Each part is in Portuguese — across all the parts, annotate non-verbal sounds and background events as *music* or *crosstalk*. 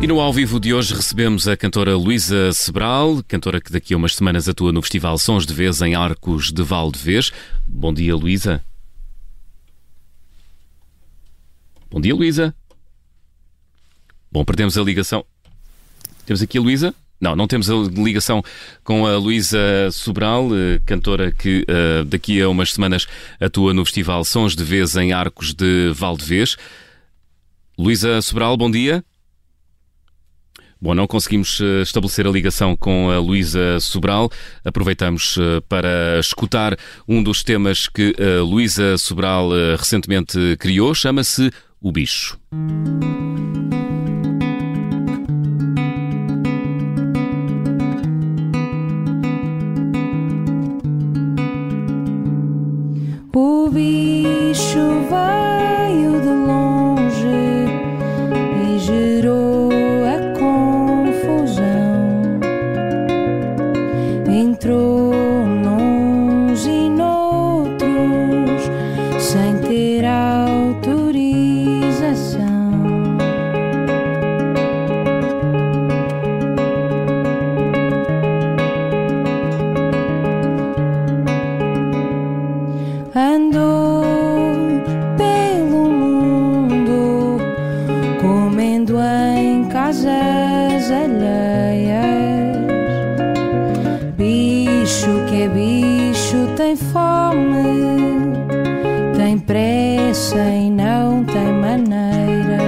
E no ao vivo de hoje recebemos a cantora Luísa Sebral, cantora que daqui a umas semanas atua no Festival Sons de Vez em Arcos de Valdevez. Bom dia, Luísa. Bom dia, Luísa. Bom, perdemos a ligação. Temos aqui a Luísa? Não, não temos a ligação com a Luísa Sobral, eh, cantora que uh, daqui a umas semanas atua no Festival Sons de Vez em Arcos de Valdevez. Luísa Sobral, bom dia. Bom, não conseguimos eh, estabelecer a ligação com a Luísa Sobral. Aproveitamos para escutar um dos temas que a Luísa Sobral recentemente criou. Chama-se O Bicho. gajas alheias. Bicho que é bicho tem fome, tem pressa e não tem maneira.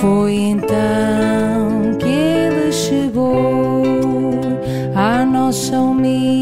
Foi então que ele chegou à nossa humilha.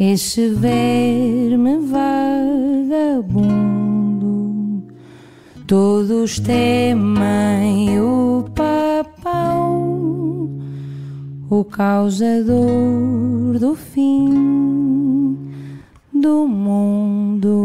esse verme vagabundo. Todos temem o papão, o causador do fim do mundo.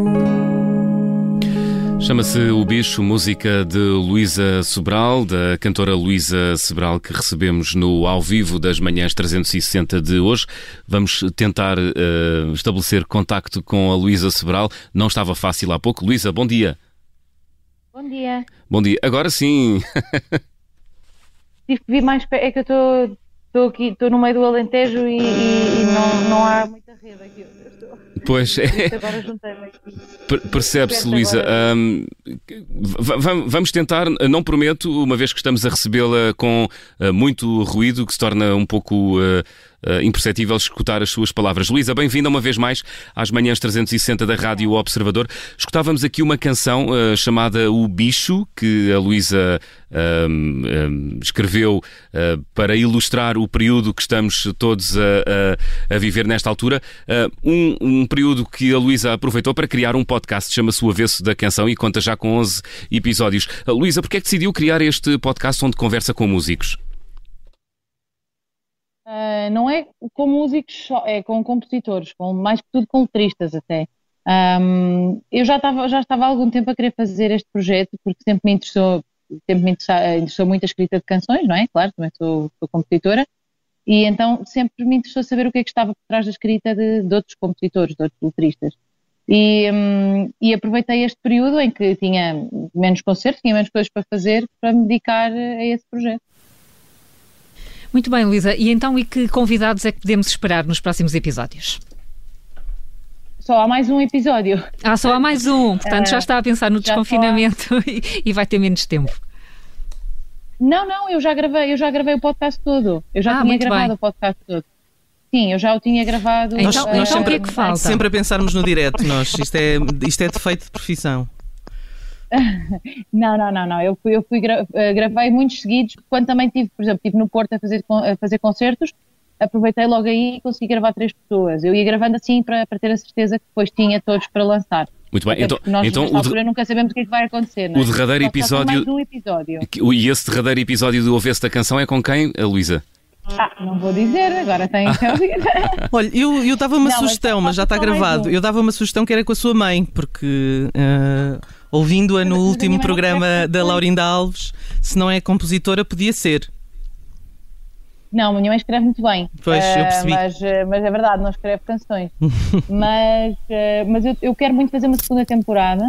Chama-se O Bicho, música de Luísa Sobral, da cantora Luísa Sobral, que recebemos no ao vivo das manhãs 360 de hoje. Vamos tentar uh, estabelecer contacto com a Luísa Sobral. Não estava fácil há pouco. Luísa, bom dia. Bom dia. Bom dia. Agora sim. Tive que vir mais perto. É que eu estou aqui, estou no meio do Alentejo e, e, e não, não há muita rede aqui. Pois é. Percebe-se, Luísa. Vamos tentar, não prometo, uma vez que estamos a recebê-la com uh, muito ruído, que se torna um pouco. Uh, uh, imperceptível escutar as suas palavras. Luísa, bem-vinda uma vez mais às manhãs 360 da Rádio Observador. Escutávamos aqui uma canção uh, chamada O Bicho, que a Luísa um, um, escreveu uh, para ilustrar o período que estamos todos a, a, a viver nesta altura. Um, um, período que a Luísa aproveitou para criar um podcast, chama-se O Avesso da Canção e conta já com 11 episódios. Luísa, porquê é que decidiu criar este podcast onde conversa com músicos? Uh, não é com músicos só, é com compositores, com mais que tudo com letristas até. Um, eu já estava, já estava há algum tempo a querer fazer este projeto porque sempre me interessou, sempre me interessou muito a escrita de canções, não é? Claro, também sou, sou compositora. E então sempre me interessou saber o que é que estava por trás da escrita de, de outros compositores, de outros letristas. E, um, e, aproveitei este período em que tinha menos concertos, tinha menos coisas para fazer, para me dedicar a esse projeto. Muito bem, Luísa. E então, e que convidados é que podemos esperar nos próximos episódios? Só há mais um episódio. Ah, só há mais um. Portanto, já está a pensar no desconfinamento *laughs* e, e vai ter menos tempo. Não, não, eu já gravei, eu já gravei o podcast todo. Eu já Ah, tinha gravado bem. o podcast todo. Sim, eu já o tinha gravado. Então, Nós, nós então sempre, o que é que falta? sempre a pensarmos no direto, nós. Isto é, isto é defeito de profissão. *laughs* Não, não, não, não. Eu, fui, eu fui gra- eh, gravei muitos seguidos. Quando também tive, por exemplo, estive no Porto a fazer, a fazer concertos, aproveitei logo aí e consegui gravar três pessoas. Eu ia gravando assim para, para ter a certeza que depois tinha todos para lançar. Muito bem. Até Então, nós, então nesta o, de- altura, nunca sabemos o que é que vai acontecer. não é? o derradeiro Só- episódio- Mais um episódio. e esse derradeiro episódio do Ouvesse da Canção é com quem, a Luísa? Ah, não vou dizer, agora tem que ouvir. *laughs* Olha, eu, eu dava uma Não, mas sugestão, só mas já está gravado. um. Eu dava uma sugestão que era com a sua mãe, porque eh, ouvindo-a no último não programa da. Laurinda Alves, se não é compositora, podia ser. Não, a minha mãe escreve muito bem. Pois, eu Ah, percebi. Mas, ah, mas é verdade, não escreve canções. *laughs* mas ah, mas eu, eu quero muito fazer uma segunda temporada.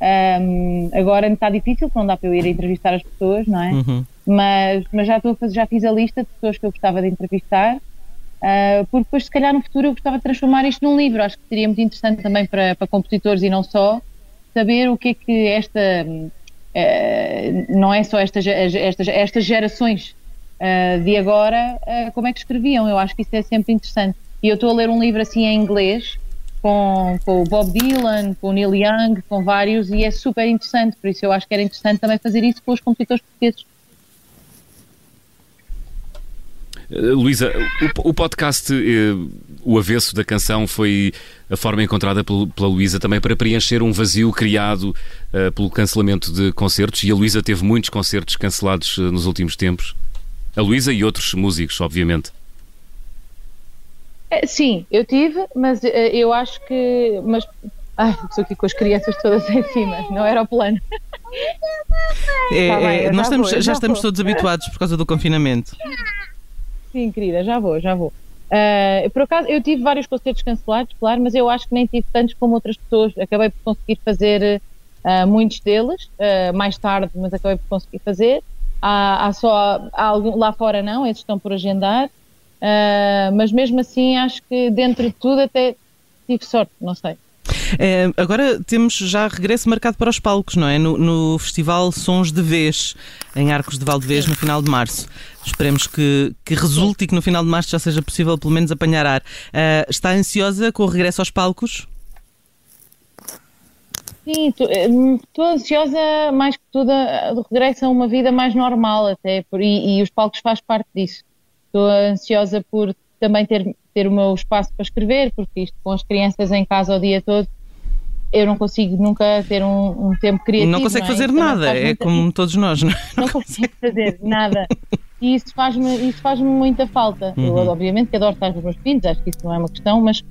Ahm, agora está difícil, porque não dá para eu ir a entrevistar as pessoas, não é? Uhum. Mas, mas já, estou a fazer, já fiz a lista de pessoas que eu gostava de entrevistar. ah, porque depois, se calhar, no futuro eu gostava de transformar isto num livro. Acho que seria muito interessante também para, para compositores e não só, saber o que é que esta. eh, não é só estas, estas, estas gerações uh, de agora, uh, como é que escreviam. Eu acho que isso é sempre interessante. E eu estou a ler um livro assim em inglês, com, com o Bob Dylan, com o Neil Young, com vários, e é super interessante. Por isso eu acho que era interessante também fazer isso com os compositores portugueses. Uh, Luísa, o, o podcast uh, O Avesso da Canção foi a forma encontrada pelo, pela Luísa também para preencher um vazio criado uh, pelo cancelamento de concertos e a Luísa teve muitos concertos cancelados uh, nos últimos tempos. A Luísa e outros músicos, obviamente. É, sim, eu tive, mas uh, eu acho que. Mas, ai, estou aqui com as crianças todas em cima, não era o plano. É, Tá bem, é, nós já estamos, já já estamos todos habituados por causa do confinamento. Sim, querida, já vou, já vou. Uh, por acaso, eu tive vários concertos cancelados, claro, mas eu acho que nem tive tantos como outras pessoas. Acabei por conseguir fazer uh, muitos deles, uh, mais tarde, mas acabei por conseguir fazer. Há, há só, há algum, lá fora não, esses estão por agendar, mas mesmo assim acho que dentro de tudo até tive sorte, não sei. É, agora temos já regresso marcado para os palcos, não é? No, no Festival Sons de Vez, em Arcos de Valdevez, no final de março. Esperemos que, que resulte e que no final de março já seja possível pelo menos apanhar ar. Ah, está ansiosa com o regresso aos palcos? Sim, estou ansiosa mais que tudo de regresso a uma vida mais normal até, por, e, e os palcos faz parte disso. Estou ansiosa por também ter, ter o meu espaço para escrever, porque isto com as crianças em casa o dia todo, eu não consigo nunca ter um, um tempo criativo. não consegue é? fazer nada, é muita- como *laughs* todos nós, não é? não consigo fazer nada. E isso faz-me isso faz muita falta. Eu, Uhum. obviamente, que adoro estar com os meus filhos, acho que isso não é uma questão, mas,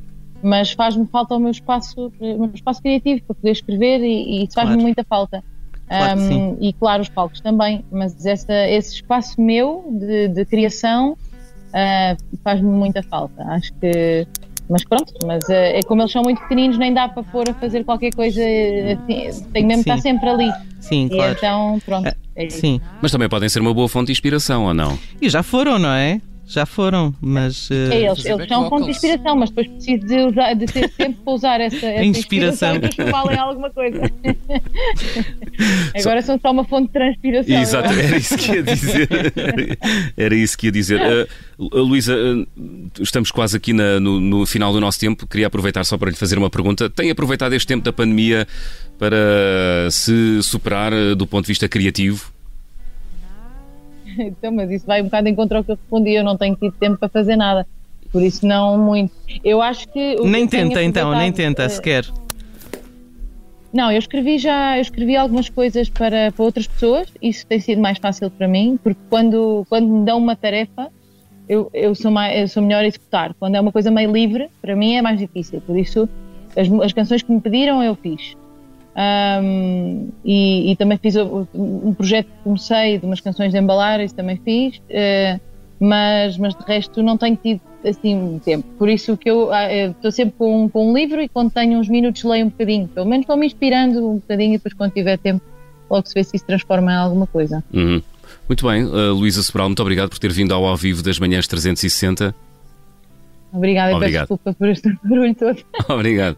mas faz-me falta o meu espaço, o meu espaço criativo para poder escrever e, e isso faz-me muita falta. Claro Um, e claro, os palcos também, mas essa, esse espaço meu de, de criação ah, faz-me muita falta. Acho que. Mas pronto, mas ah, é como eles são muito pequeninos, nem dá para pôr a fazer qualquer coisa assim, tenho mesmo que estar sempre ali. Sim, E claro. então, pronto. Ah, é. Sim. Mas também podem ser uma boa fonte de inspiração, ou não? E já foram, não é? Já foram, mas. É, ah, eles, eles são fonte de inspiração, mas depois preciso de, usar, de ter tempo para usar essa, essa inspiração. inspiração e valem alguma coisa. *laughs* Agora são só uma fonte de transpiração. Exato, acho. era isso que ia dizer. Era isso que ia dizer. Uh, Luísa, uh, estamos quase aqui na- no, no final do nosso tempo. Queria aproveitar só para lhe fazer uma pergunta. Tem aproveitado este tempo da pandemia para se superar do ponto de vista criativo? *laughs* Então, mas isso vai um bocado em contra ao que eu respondi. Eu não tenho tido tempo para fazer nada. Por isso, não muito. Eu acho que. o que Nem tenho tenta, então, nem tenta eh, sequer. Não, eu escrevi já, eu escrevi algumas coisas para, para outras pessoas, isso tem sido mais fácil para mim, porque quando, quando me dão uma tarefa, eu, eu, sou mais, eu sou melhor a executar. Quando é uma coisa meio livre, para mim é mais difícil, por isso as, as canções que me pediram eu fiz. Ahm, e, e também fiz um projeto que comecei de umas canções de embalar, isso também fiz, eh, mas, mas de resto não tenho tido assim tempo. Por isso que eu ah, eu estou sempre com, um- com um livro e quando tenho uns minutos leio um bocadinho. Pelo menos estou me inspirando um bocadinho e depois quando tiver tempo logo se vê se isso transforma em alguma coisa. Uhum. Muito bem, uh, Luísa Sobral, muito obrigado por ter vindo ao ao vivo das manhãs 360. Obrigada e peço desculpa por este *laughs* barulho todo. Obrigado.